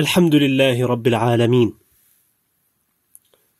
الحمد لله رب العالمين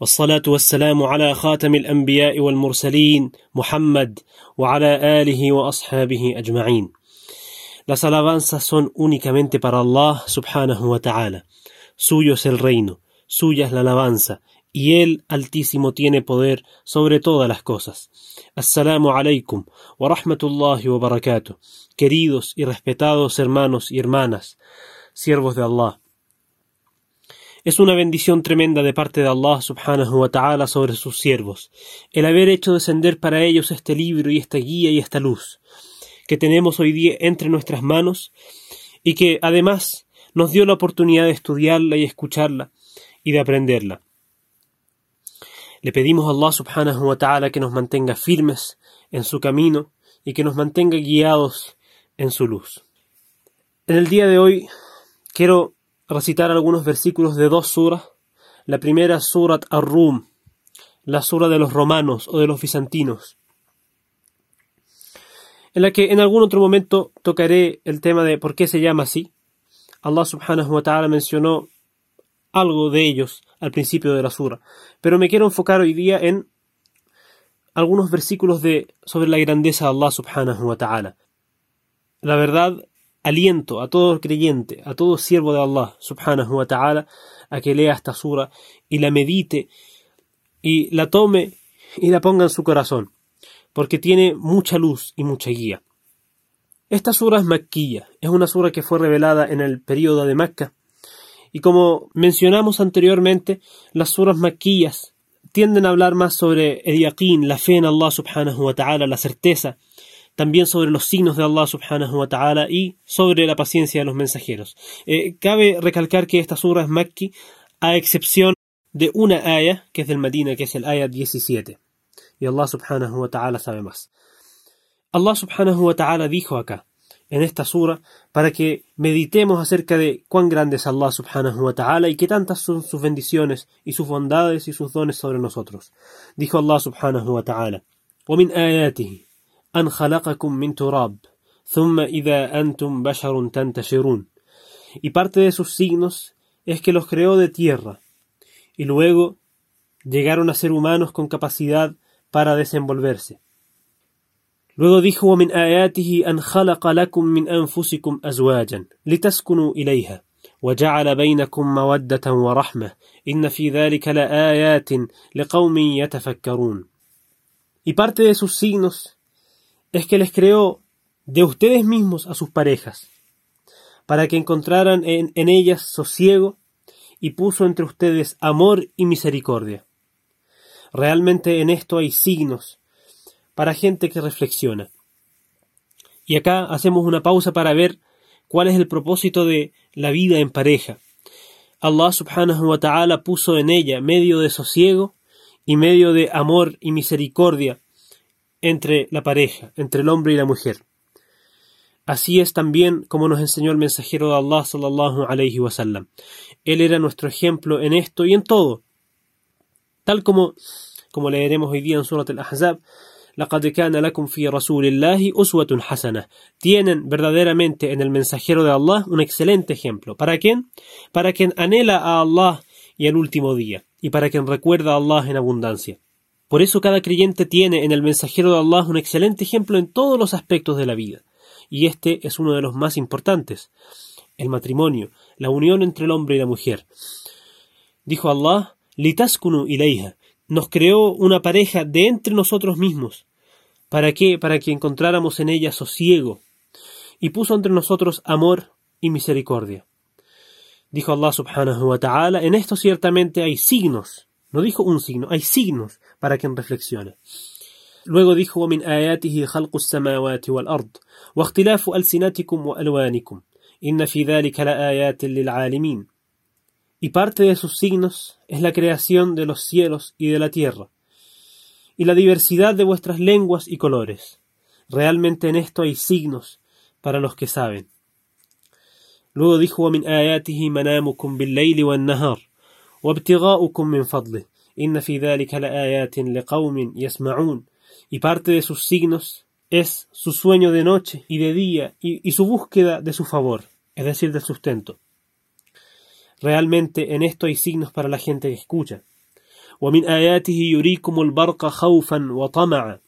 والصلاة والسلام على خاتم الأنبياء والمرسلين محمد وعلى آله وأصحابه أجمعين Las alabanzas son únicamente para Allah subhanahu wa ta'ala. Suyo es el reino, suya es la alabanza, y Él altísimo tiene poder sobre todas las cosas. Assalamu alaikum wa rahmatullahi wa barakatuh. Queridos y respetados hermanos y hermanas, siervos de Allah. Es una bendición tremenda de parte de Allah subhanahu wa ta'ala sobre sus siervos, el haber hecho descender para ellos este libro y esta guía y esta luz, que tenemos hoy día entre nuestras manos, y que además nos dio la oportunidad de estudiarla y escucharla, y de aprenderla. Le pedimos a Allah subhanahu wa ta'ala que nos mantenga firmes en su camino y que nos mantenga guiados en su luz. En el día de hoy quiero recitar algunos versículos de dos suras. La primera, Surat Ar-Rum, la sura de los romanos o de los bizantinos, en la que en algún otro momento tocaré el tema de por qué se llama así. Allah subhanahu wa ta'ala mencionó algo de ellos al principio de la sura, pero me quiero enfocar hoy día en algunos versículos de, sobre la grandeza de Allah subhanahu wa ta'ala. La verdad aliento a todo creyente, a todo siervo de Allah subhanahu wa ta'ala, a que lea esta sura y la medite y la tome y la ponga en su corazón, porque tiene mucha luz y mucha guía. Esta sura es maquilla, es una sura que fue revelada en el período de Mecca, y como mencionamos anteriormente, las suras maquillas tienden a hablar más sobre el yaqeen, la fe en Allah subhanahu wa ta'ala, la certeza, también sobre los signos de Allah subhanahu wa ta'ala y sobre la paciencia de los mensajeros. Eh, cabe recalcar que esta sura es Makki, a excepción de una ayah, que es del Medina, que es el ayah 17. Y Allah subhanahu wa ta'ala sabe más. Allah subhanahu wa ta'ala dijo acá, en esta sura, para que meditemos acerca de cuán grande es Allah subhanahu wa ta'ala y qué tantas son sus bendiciones y sus bondades y sus dones sobre nosotros. Dijo Allah subhanahu wa ta'ala, ومن آياته أن خلقكم من تراب ثم إذا أنتم بشر تنتشرون y parte de sus signos es que los creó de tierra y luego llegaron a ser humanos con capacidad para desenvolverse. Luego dijo ومن آياته أن خلق لكم من أنفسكم أزواجا لتسكنوا إليها وجعل بينكم مودة ورحمة إن في ذلك لآيات لقوم يتفكرون Y parte de sus signos es que les creó de ustedes mismos a sus parejas, para que encontraran en, ellas sosiego y puso entre ustedes amor y misericordia. Realmente en esto hay signos para gente que reflexiona. Y acá hacemos una pausa para ver cuál es el propósito de la vida en pareja. Allah subhanahu wa ta'ala puso en ella medio de sosiego y medio de amor y misericordia entre la pareja, entre el hombre y la mujer. Así es también como nos enseñó el mensajero de Allah sallallahu alayhi wa sallam. Él era nuestro ejemplo en esto y en todo. Tal como, como leeremos hoy día en Surat al-Ahzab, لقد كان لكم في رسول الله أسوة حسنة. Tienen verdaderamente en el mensajero de Allah un excelente ejemplo. ¿Para quién? Para quien anhela a Allah y el último día, y para quien recuerda a Allah en abundancia. Por eso cada creyente tiene en el mensajero de Allah un excelente ejemplo en todos los aspectos de la vida, y este es uno de los más importantes, el matrimonio, la unión entre el hombre y la mujer. Dijo Allah, litaskunu ilayha, nos creó una pareja de entre nosotros mismos. ¿Para qué? Para que encontráramos en ella sosiego, y puso entre nosotros amor y misericordia. Dijo Allah subhanahu wa ta'ala, en esto ciertamente hay signos, no dijo un signo, hay signos para quien reflexione. Luego dijo ومن آياته خلق السماوات والأرض واختلاف ألسنتكم وألوانكم إن في ذلك لآيات للعالمين Y parte de sus signos es la creación de los cielos y de la tierra, y la diversidad de vuestras lenguas y colores. Realmente en esto hay signos para los que saben. Luego dijo ومن آياته منامكم بالليل والنهار وابتغاؤكم من فضله y parte de sus signos es su sueño de noche y de día y, su búsqueda de su favor, es decir, del sustento. Realmente en esto hay signos para la gente que escucha. ومن آياته يريكم البرق خوفا وطمعا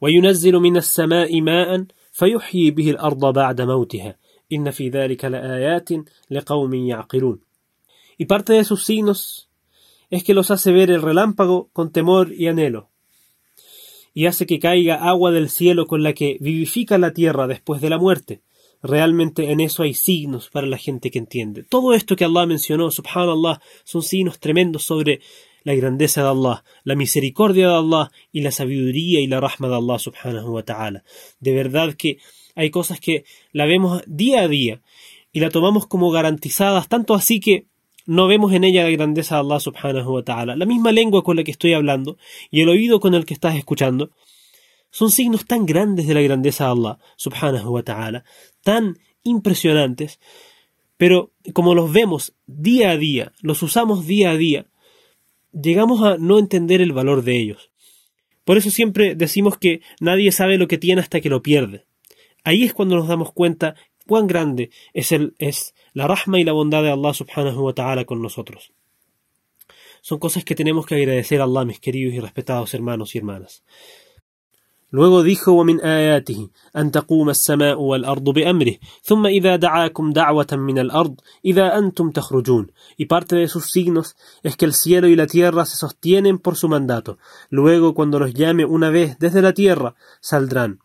وينزل من السماء ماء فيحيي به الأرض بعد موتها إن في ذلك لآيات لقوم يعقلون Y parte de sus signos es que los hace ver el relámpago con temor y anhelo, y hace que caiga agua del cielo con la que vivifica la tierra después de la muerte. Realmente en eso hay signos para la gente que entiende. Todo esto que Allah mencionó, subhanallah, son signos tremendos sobre la grandeza de Allah, la misericordia de Allah y la sabiduría y la rahma de Allah subhanahu wa ta'ala. De verdad que hay cosas que la vemos día a día y la tomamos como garantizadas, tanto así que no vemos en ella la grandeza de Allah subhanahu wa ta'ala. La misma lengua con la que estoy hablando y el oído con el que estás escuchando son signos tan grandes de la grandeza de Allah subhanahu wa ta'ala, tan impresionantes, pero como los vemos día a día, los usamos día a día, llegamos a no entender el valor de ellos. Por eso siempre decimos que nadie sabe lo que tiene hasta que lo pierde. Ahí es cuando nos damos cuenta cuán grande es, el, es la rahma y la bondad de Allah subhanahu wa ta'ala con nosotros. Son cosas que tenemos que agradecer a Allah, mis queridos y respetados hermanos y hermanas. Luego dijo ومن آياته أن تقوم السماء والأرض بأمره ثم إذا دعاكم دعوة من الأرض إذا أنتم تخرجون y parte de sus signos es que el cielo y la tierra se sostienen por su mandato luego cuando los llame una vez desde la tierra saldrán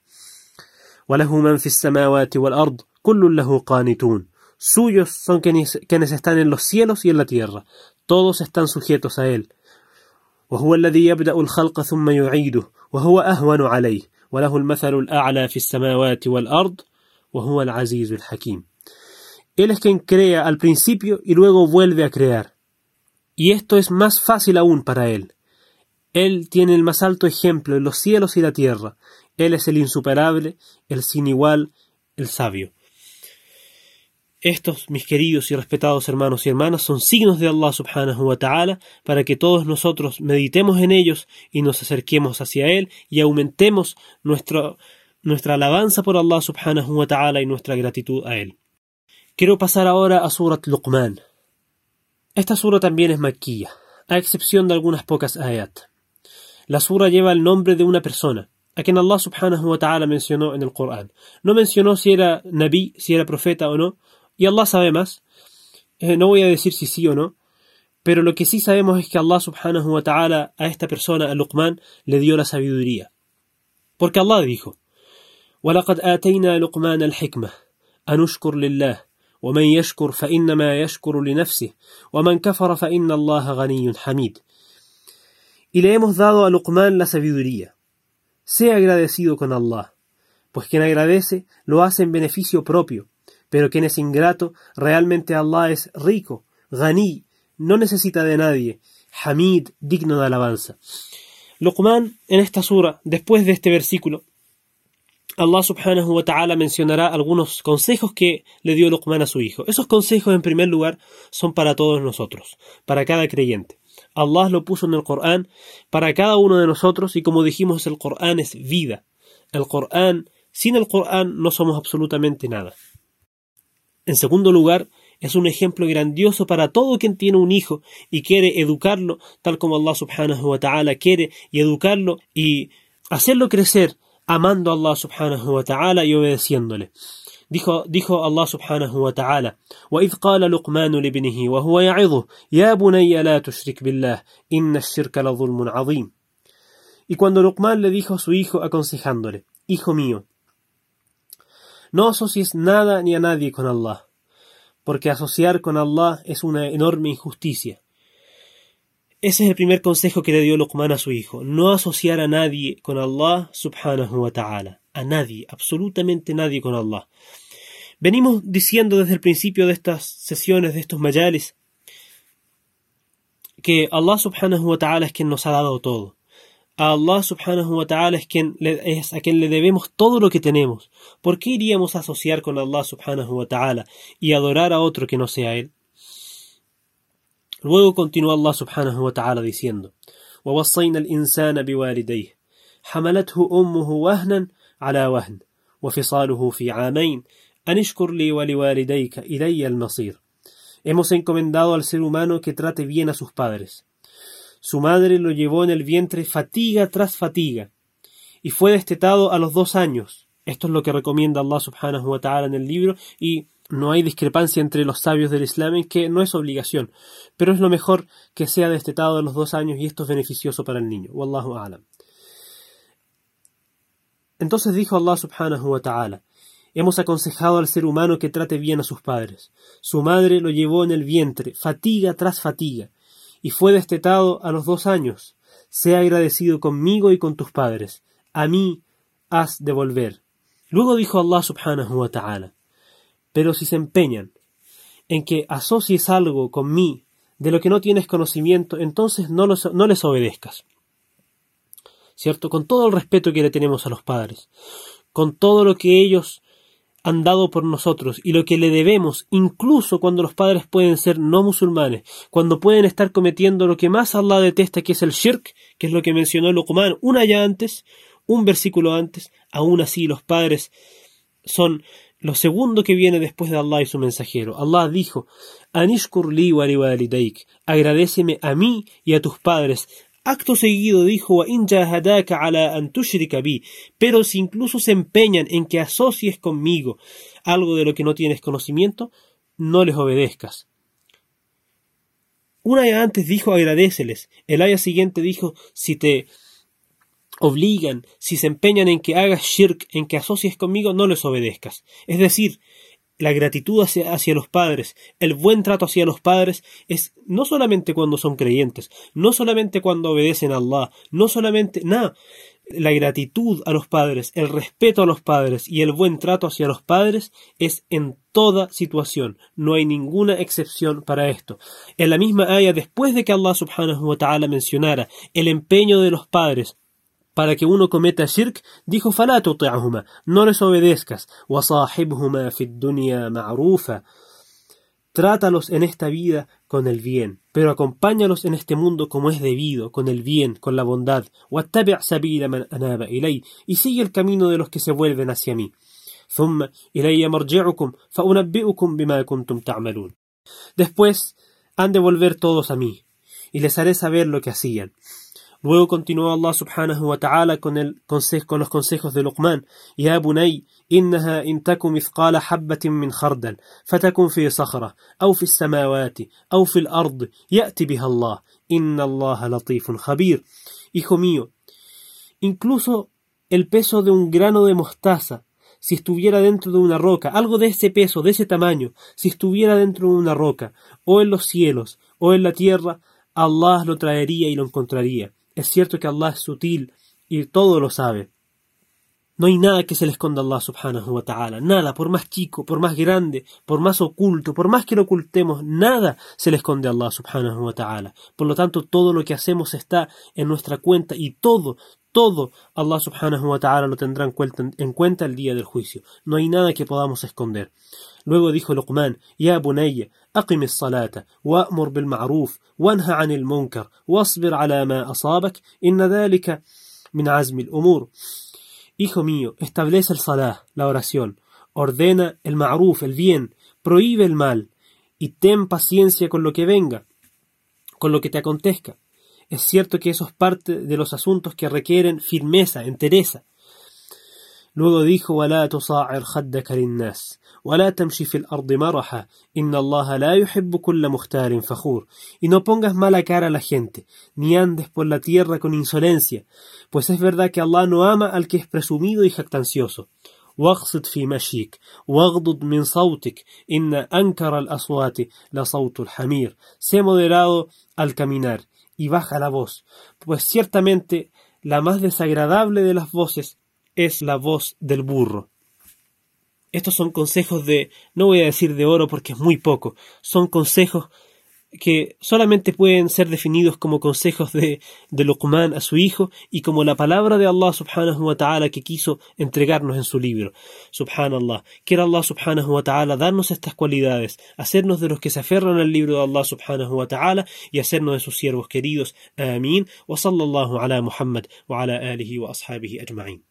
وله من في السماوات والأرض كل له قانتون suyos son quienes, quienes están en los cielos y en la tierra todos están sujetos a él وهو الذي يبدأ الخلق ثم يعيده وهو أهون عليه وله المثل الأعلى في السماوات والأرض وهو العزيز الحكيم Él es quien crea al principio y luego vuelve a crear. Y esto es más fácil aún para Él. Él tiene el más alto ejemplo en los cielos y la tierra. él es el insuperable, el sin igual, el sabio. Estos, mis queridos y respetados hermanos y hermanas, son signos de Allah subhanahu wa ta'ala para que todos nosotros meditemos en ellos y nos acerquemos hacia Él y aumentemos nuestra, alabanza por Allah subhanahu wa ta'ala y nuestra gratitud a Él. Quiero pasar ahora a Surat Luqman. Esta sura también es maquilla, a excepción de algunas pocas ayat. La sura lleva el nombre de una persona, a quien Allah subhanahu wa ta'ala mencionó en el Corán. No mencionó si era nabi, si era profeta o no, y Allah sabe más. Eh, no voy a decir si sí o no, pero lo que sí sabemos es que Allah subhanahu wa ta'ala a esta persona, a Luqman, le dio la sabiduría. Porque Allah dijo, وَلَقَدْ آتَيْنَا لُقْمَانَ الْحِكْمَةِ أَنُشْكُرْ لِلَّهِ ومن يشكر فإنما يشكر لنفسه ومن كفر فإن الله غني حميد Y le hemos dado a Luqman la sabiduría. Sea agradecido con Allah, pues quien agradece lo hace en beneficio propio, pero quien es ingrato, realmente Allah es rico, Ghani, no necesita de nadie, Hamid, digno de alabanza. Luqman, en esta sura, después de este versículo, Allah subhanahu wa ta'ala mencionará algunos consejos que le dio Luqman a su hijo. Esos consejos, en primer lugar, son para todos nosotros, para cada creyente. Allah lo puso en el Corán para cada uno de nosotros y como dijimos, el Corán es vida. El Corán, sin el Corán no somos absolutamente nada. En segundo lugar, es un ejemplo grandioso para todo quien tiene un hijo y quiere educarlo tal como Allah subhanahu wa ta'ala quiere y educarlo y hacerlo crecer amando a Allah subhanahu wa ta'ala y obedeciéndole. Dijo, dijo Allah subhanahu wa ta'ala, وَإِذْ قَالَ لُقْمَانُ لِابْنِهِ وَهُوَ يَعِظُهُ يَا بُنَيَّ لَا تُشْرِكْ بِاللَّهِ إِنَّ الشِّرْكَ لَظُلْمٌ عَظِيمٌ Y cuando Luqman le dijo a su hijo aconsejándole, Hijo mío, no asocies nada ni a nadie con Allah, porque asociar con Allah es una enorme injusticia. Ese es el primer consejo que le dio Luqman a su hijo, no asociar a nadie con Allah subhanahu wa ta'ala, a nadie, absolutamente nadie con Allah. Venimos diciendo desde el principio de estas sesiones, de estos mayales, que Allah subhanahu wa ta'ala es quien nos ha dado todo. A Allah subhanahu wa ta'ala es, quien es a quien le debemos todo lo que tenemos. ¿Por qué iríamos a asociar con Allah subhanahu wa ta'ala y adorar a otro que no sea Él? Luego continúa Allah subhanahu wa ta'ala diciendo ووصينا الإنسان بوالديه حملته أمه وهنا على وهن وفصاله في عامين أن اشكر لي ولوالديك إلي المصير Hemos encomendado al ser humano que trate bien a sus padres. Su madre lo llevó en el vientre fatiga tras fatiga, y fue destetado a los dos años. Esto es lo que recomienda Allah subhanahu wa ta'ala en el libro, y no hay discrepancia entre los sabios del Islam en que no es obligación, pero es lo mejor que sea destetado a los dos años y esto es beneficioso para el niño. Wallahu a'lam. Entonces dijo Allah subhanahu wa ta'ala, Hemos aconsejado al ser humano que trate bien a sus padres. Su madre lo llevó en el vientre, fatiga tras fatiga, y fue destetado a los dos años. Sea agradecido conmigo y con tus padres. A mí has de volver. Luego dijo Allah subhanahu wa ta'ala, pero si se empeñan en que asocies algo con mí de lo que no tienes conocimiento, entonces no, no les obedezcas. ¿Cierto? Con todo el respeto que le tenemos a los padres, con todo lo que ellos han dado por nosotros y lo que le debemos, incluso cuando los padres pueden ser no musulmanes, cuando pueden estar cometiendo lo que más Allah detesta, que es el shirk, que es lo que mencionó Luqman una ya antes, un versículo antes, aún así los padres son lo segundo que viene después de Allah y su mensajero. Allah dijo, Anishkur li agradeceme a mí y a tus padres, Acto seguido dijo pero si incluso se empeñan en que asocies conmigo algo de lo que no tienes conocimiento, no les obedezcas. Un año antes dijo agradeceles, el año siguiente dijo si te obligan, si se empeñan en que hagas shirk, en que asocies conmigo, no les obedezcas. Es decir, la gratitud hacia, los padres, el buen trato hacia los padres es no solamente cuando son creyentes, no solamente cuando obedecen a Allah, no solamente nada. La gratitud a los padres, el respeto a los padres y el buen trato hacia los padres es en toda situación. No hay ninguna excepción para esto. En la misma aya, después de que Allah subhanahu wa ta'ala mencionara el empeño de los padres para que uno cometa shirk, dijo فلا تطعهما, no les obedezcas, وصاحبهما في الدنيا معروفا, trátalos en esta vida con el bien, pero acompáñalos en este mundo como es debido, con el bien, con la bondad, واتبع سبيل من أناب إلي, y sigue el camino de los que se vuelven hacia mí. ثم إلي مرجعكم فأنبئكم بما كنتم تعملون. Después han de volver todos a mí, y les haré saber lo que hacían. Luego continuó Allah subhanahu wa ta'ala con, el consejo, con los consejos de Luqman. Ya bunay, إنها إن تك مثقال حبة من خردل فتكن في صخرة أو في السماوات أو في الأرض يأتي بها الله إن الله لطيف خبير Hijo mío, incluso el peso de un grano de mostaza, si estuviera dentro de una roca, algo de ese peso, de ese tamaño, si estuviera dentro de una roca, o en los cielos, o en la tierra, Allah lo traería y lo encontraría. Es cierto que Allah es sutil y todo lo sabe. No hay nada que se le esconda a Allah subhanahu wa ta'ala. Nada, por más chico, por más grande, por más oculto, por más que lo ocultemos, nada se le esconde a Allah subhanahu wa ta'ala. Por lo tanto, todo lo que hacemos está en nuestra cuenta y todo, todo Allah subhanahu wa ta'ala lo tendrá en cuenta, en cuenta el día del juicio. No hay nada que podamos esconder. Luego dijo Luqman, Ya bunayya, salata, wa'mur bil ma'ruf, wanha anil munkar, wasbir ala ma asabak, inna dhalika min azmi al-umur. Hijo mío, establece el salah, la oración, ordena el ma'ruf, el bien, prohíbe el mal, y ten paciencia con lo que venga, con lo que te acontezca. Es cierto que eso es parte de los asuntos que requieren firmeza, entereza. Luego dijo, وَلَا تُصَاعِرْ خَدَّكَ لِلنَّاسِ وَلَا تَمْشِ فِي الْأَرْضِ مَرَحًا إِنَّ اللَّهَ لَا يُحِبُّ كُلَّ مُخْتَارٍ فَخُورٍ Y no pongas mala cara a la gente, ni andes por la tierra con insolencia, pues es verdad que Allah no ama al que es presumido y jactancioso. واقصد في مشيك واغضض من صوتك إن أنكر الأصوات لصوت الحمير Sé moderado al caminar y baja la voz, pues ciertamente la más desagradable de las voces es la voz del burro. Estos son consejos de, no voy a decir de oro porque es muy poco, son consejos que solamente pueden ser definidos como consejos de, de Luqman a su hijo y como la palabra de Allah subhanahu wa ta'ala que quiso entregarnos en su libro. Subhanallah. Quiera Allah subhanahu wa ta'ala darnos estas cualidades, hacernos de los que se aferran al libro de Allah subhanahu wa ta'ala y hacernos de sus siervos queridos. Amén. Wa sallallahu ala Muhammad wa ala wa ashabihi ajma'in.